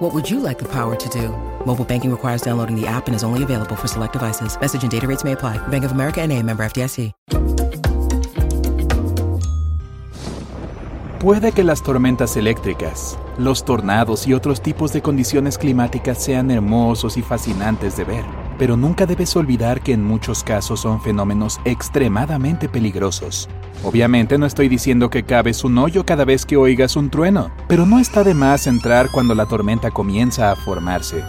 What would you like the power to do? Mobile banking requires downloading the app and is only available for select devices. Message and data rates may apply. Bank of America and a member FDIC. Puede que las tormentas eléctricas, los tornados y otros tipos de condiciones climáticas sean hermosos y fascinantes de ver, pero nunca debes olvidar que en muchos casos son fenómenos extremadamente peligrosos. Obviamente no estoy diciendo que cabes un hoyo cada vez que oigas un trueno, pero no está de más entrar cuando la tormenta comienza a formarse.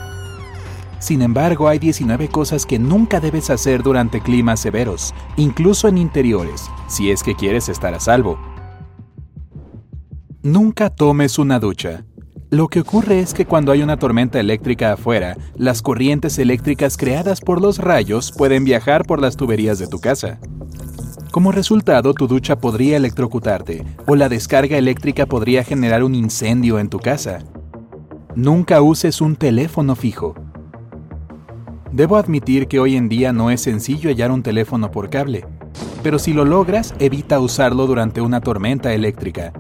Sin embargo, hay 19 cosas que nunca debes hacer durante climas severos, incluso en interiores, si es que quieres estar a salvo. Nunca tomes una ducha. Lo que ocurre es que cuando hay una tormenta eléctrica afuera, las corrientes eléctricas creadas por los rayos pueden viajar por las tuberías de tu casa. Como resultado, tu ducha podría electrocutarte o la descarga eléctrica podría generar un incendio en tu casa. Nunca uses un teléfono fijo. Debo admitir que hoy en día no es sencillo hallar un teléfono por cable, pero si lo logras, evita usarlo durante una tormenta eléctrica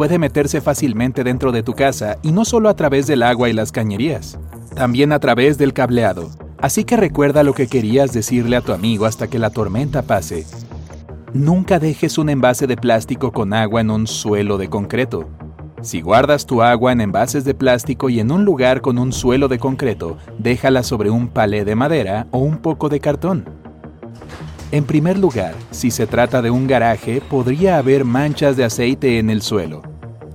puede meterse fácilmente dentro de tu casa y no solo a través del agua y las cañerías, también a través del cableado. Así que recuerda lo que querías decirle a tu amigo hasta que la tormenta pase. Nunca dejes un envase de plástico con agua en un suelo de concreto. Si guardas tu agua en envases de plástico y en un lugar con un suelo de concreto, déjala sobre un palé de madera o un poco de cartón. En primer lugar, si se trata de un garaje, podría haber manchas de aceite en el suelo.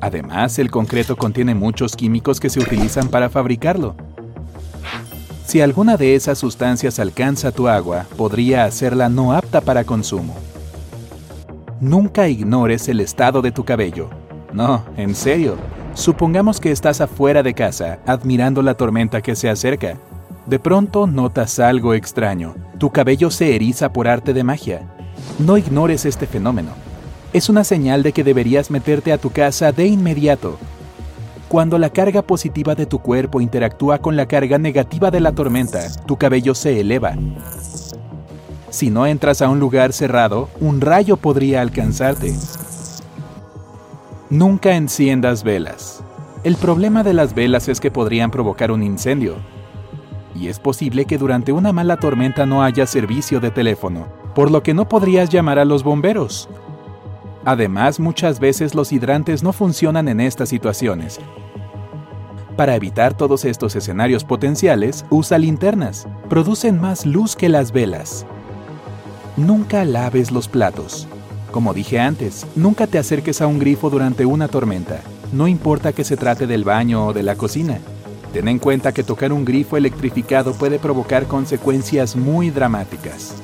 Además, el concreto contiene muchos químicos que se utilizan para fabricarlo. Si alguna de esas sustancias alcanza tu agua, podría hacerla no apta para consumo. Nunca ignores el estado de tu cabello. No, en serio. Supongamos que estás afuera de casa, admirando la tormenta que se acerca. De pronto notas algo extraño. Tu cabello se eriza por arte de magia. No ignores este fenómeno es una señal de que deberías meterte a tu casa de inmediato. Cuando la carga positiva de tu cuerpo interactúa con la carga negativa de la tormenta, tu cabello se eleva. Si no entras a un lugar cerrado, un rayo podría alcanzarte. Nunca enciendas velas. El problema de las velas es que podrían provocar un incendio. Y es posible que durante una mala tormenta no haya servicio de teléfono, por lo que no podrías llamar a los bomberos. Además, muchas veces los hidrantes no funcionan en estas situaciones. Para evitar todos estos escenarios potenciales, usa linternas. Producen más luz que las velas. Nunca laves los platos. Como dije antes, nunca te acerques a un grifo durante una tormenta, no importa que se trate del baño o de la cocina. Ten en cuenta que tocar un grifo electrificado puede provocar consecuencias muy dramáticas.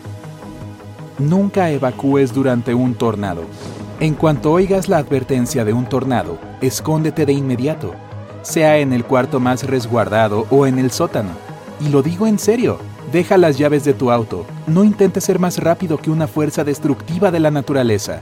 Nunca evacúes durante un tornado. En cuanto oigas la advertencia de un tornado, escóndete de inmediato, sea en el cuarto más resguardado o en el sótano. Y lo digo en serio, deja las llaves de tu auto, no intentes ser más rápido que una fuerza destructiva de la naturaleza.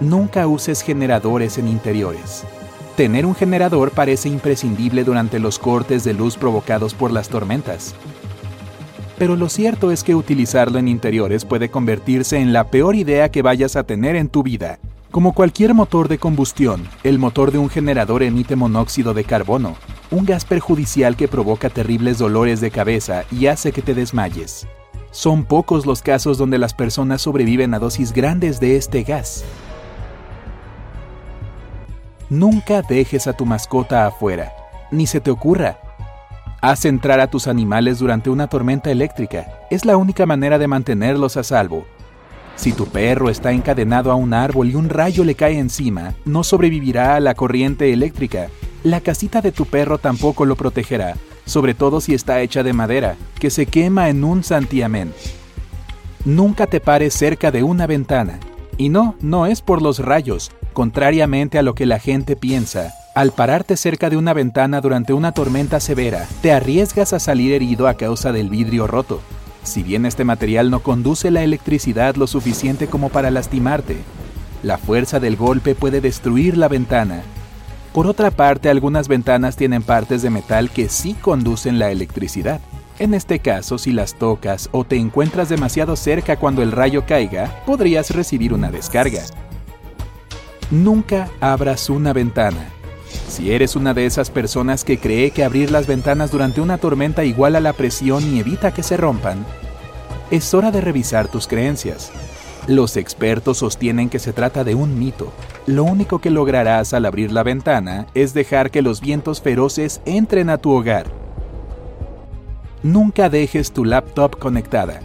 Nunca uses generadores en interiores. Tener un generador parece imprescindible durante los cortes de luz provocados por las tormentas. Pero lo cierto es que utilizarlo en interiores puede convertirse en la peor idea que vayas a tener en tu vida. Como cualquier motor de combustión, el motor de un generador emite monóxido de carbono, un gas perjudicial que provoca terribles dolores de cabeza y hace que te desmayes. Son pocos los casos donde las personas sobreviven a dosis grandes de este gas. Nunca dejes a tu mascota afuera, ni se te ocurra. Haz entrar a tus animales durante una tormenta eléctrica. Es la única manera de mantenerlos a salvo. Si tu perro está encadenado a un árbol y un rayo le cae encima, no sobrevivirá a la corriente eléctrica. La casita de tu perro tampoco lo protegerá, sobre todo si está hecha de madera, que se quema en un santiamén. Nunca te pares cerca de una ventana. Y no, no es por los rayos, contrariamente a lo que la gente piensa. Al pararte cerca de una ventana durante una tormenta severa, te arriesgas a salir herido a causa del vidrio roto. Si bien este material no conduce la electricidad lo suficiente como para lastimarte, la fuerza del golpe puede destruir la ventana. Por otra parte, algunas ventanas tienen partes de metal que sí conducen la electricidad. En este caso, si las tocas o te encuentras demasiado cerca cuando el rayo caiga, podrías recibir una descarga. Nunca abras una ventana. Si eres una de esas personas que cree que abrir las ventanas durante una tormenta iguala la presión y evita que se rompan, es hora de revisar tus creencias. Los expertos sostienen que se trata de un mito. Lo único que lograrás al abrir la ventana es dejar que los vientos feroces entren a tu hogar. Nunca dejes tu laptop conectada.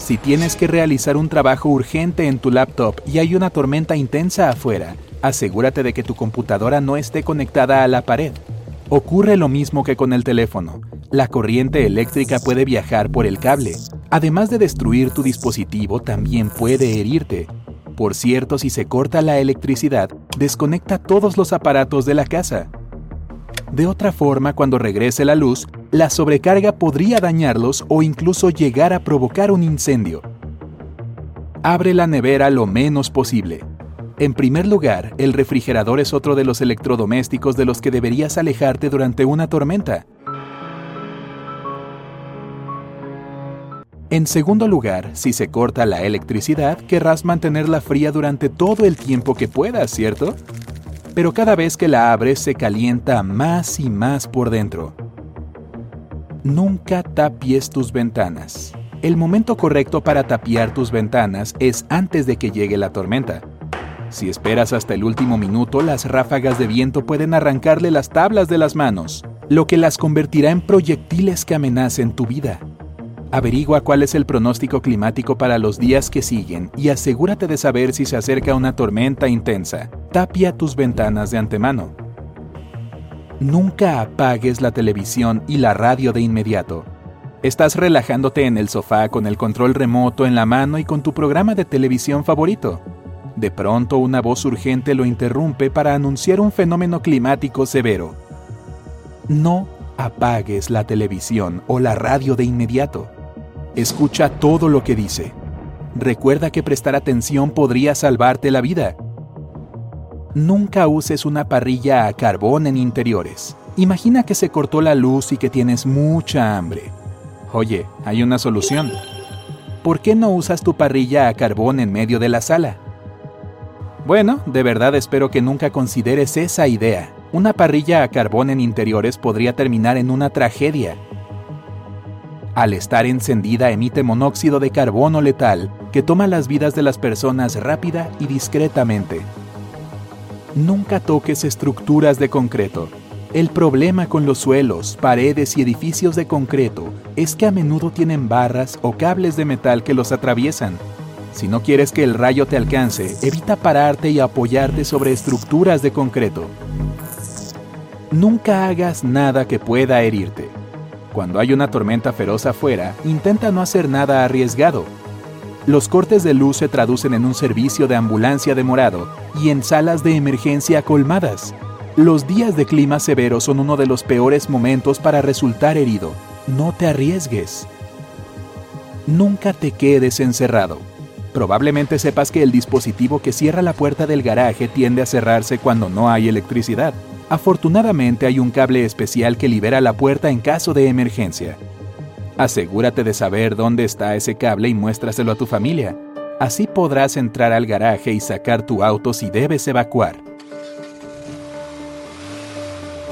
Si tienes que realizar un trabajo urgente en tu laptop y hay una tormenta intensa afuera, asegúrate de que tu computadora no esté conectada a la pared. Ocurre lo mismo que con el teléfono. La corriente eléctrica puede viajar por el cable. Además de destruir tu dispositivo, también puede herirte. Por cierto, si se corta la electricidad, desconecta todos los aparatos de la casa. De otra forma, cuando regrese la luz, la sobrecarga podría dañarlos o incluso llegar a provocar un incendio. Abre la nevera lo menos posible. En primer lugar, el refrigerador es otro de los electrodomésticos de los que deberías alejarte durante una tormenta. En segundo lugar, si se corta la electricidad, querrás mantenerla fría durante todo el tiempo que puedas, ¿cierto? Pero cada vez que la abres se calienta más y más por dentro. Nunca tapies tus ventanas. El momento correcto para tapiar tus ventanas es antes de que llegue la tormenta. Si esperas hasta el último minuto, las ráfagas de viento pueden arrancarle las tablas de las manos, lo que las convertirá en proyectiles que amenacen tu vida. Averigua cuál es el pronóstico climático para los días que siguen y asegúrate de saber si se acerca una tormenta intensa. Tapia tus ventanas de antemano. Nunca apagues la televisión y la radio de inmediato. Estás relajándote en el sofá con el control remoto en la mano y con tu programa de televisión favorito. De pronto una voz urgente lo interrumpe para anunciar un fenómeno climático severo. No apagues la televisión o la radio de inmediato. Escucha todo lo que dice. Recuerda que prestar atención podría salvarte la vida. Nunca uses una parrilla a carbón en interiores. Imagina que se cortó la luz y que tienes mucha hambre. Oye, hay una solución. ¿Por qué no usas tu parrilla a carbón en medio de la sala? Bueno, de verdad espero que nunca consideres esa idea. Una parrilla a carbón en interiores podría terminar en una tragedia. Al estar encendida emite monóxido de carbono letal que toma las vidas de las personas rápida y discretamente. Nunca toques estructuras de concreto. El problema con los suelos, paredes y edificios de concreto es que a menudo tienen barras o cables de metal que los atraviesan si no quieres que el rayo te alcance, evita pararte y apoyarte sobre estructuras de concreto. Nunca hagas nada que pueda herirte. Cuando hay una tormenta feroz afuera, intenta no hacer nada arriesgado. Los cortes de luz se traducen en un servicio de ambulancia demorado y en salas de emergencia colmadas. Los días de clima severo son uno de los peores momentos para resultar herido. No te arriesgues. Nunca te quedes encerrado. Probablemente sepas que el dispositivo que cierra la puerta del garaje tiende a cerrarse cuando no hay electricidad. Afortunadamente hay un cable especial que libera la puerta en caso de emergencia. Asegúrate de saber dónde está ese cable y muéstraselo a tu familia. Así podrás entrar al garaje y sacar tu auto si debes evacuar.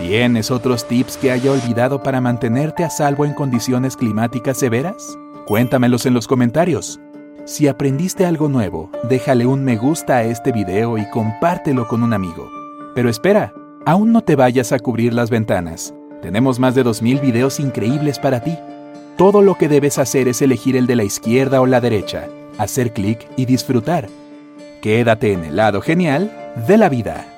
¿Tienes otros tips que haya olvidado para mantenerte a salvo en condiciones climáticas severas? Cuéntamelos en los comentarios. Si aprendiste algo nuevo, déjale un me gusta a este video y compártelo con un amigo. Pero espera, aún no te vayas a cubrir las ventanas. Tenemos más de 2.000 videos increíbles para ti. Todo lo que debes hacer es elegir el de la izquierda o la derecha, hacer clic y disfrutar. Quédate en el lado genial de la vida.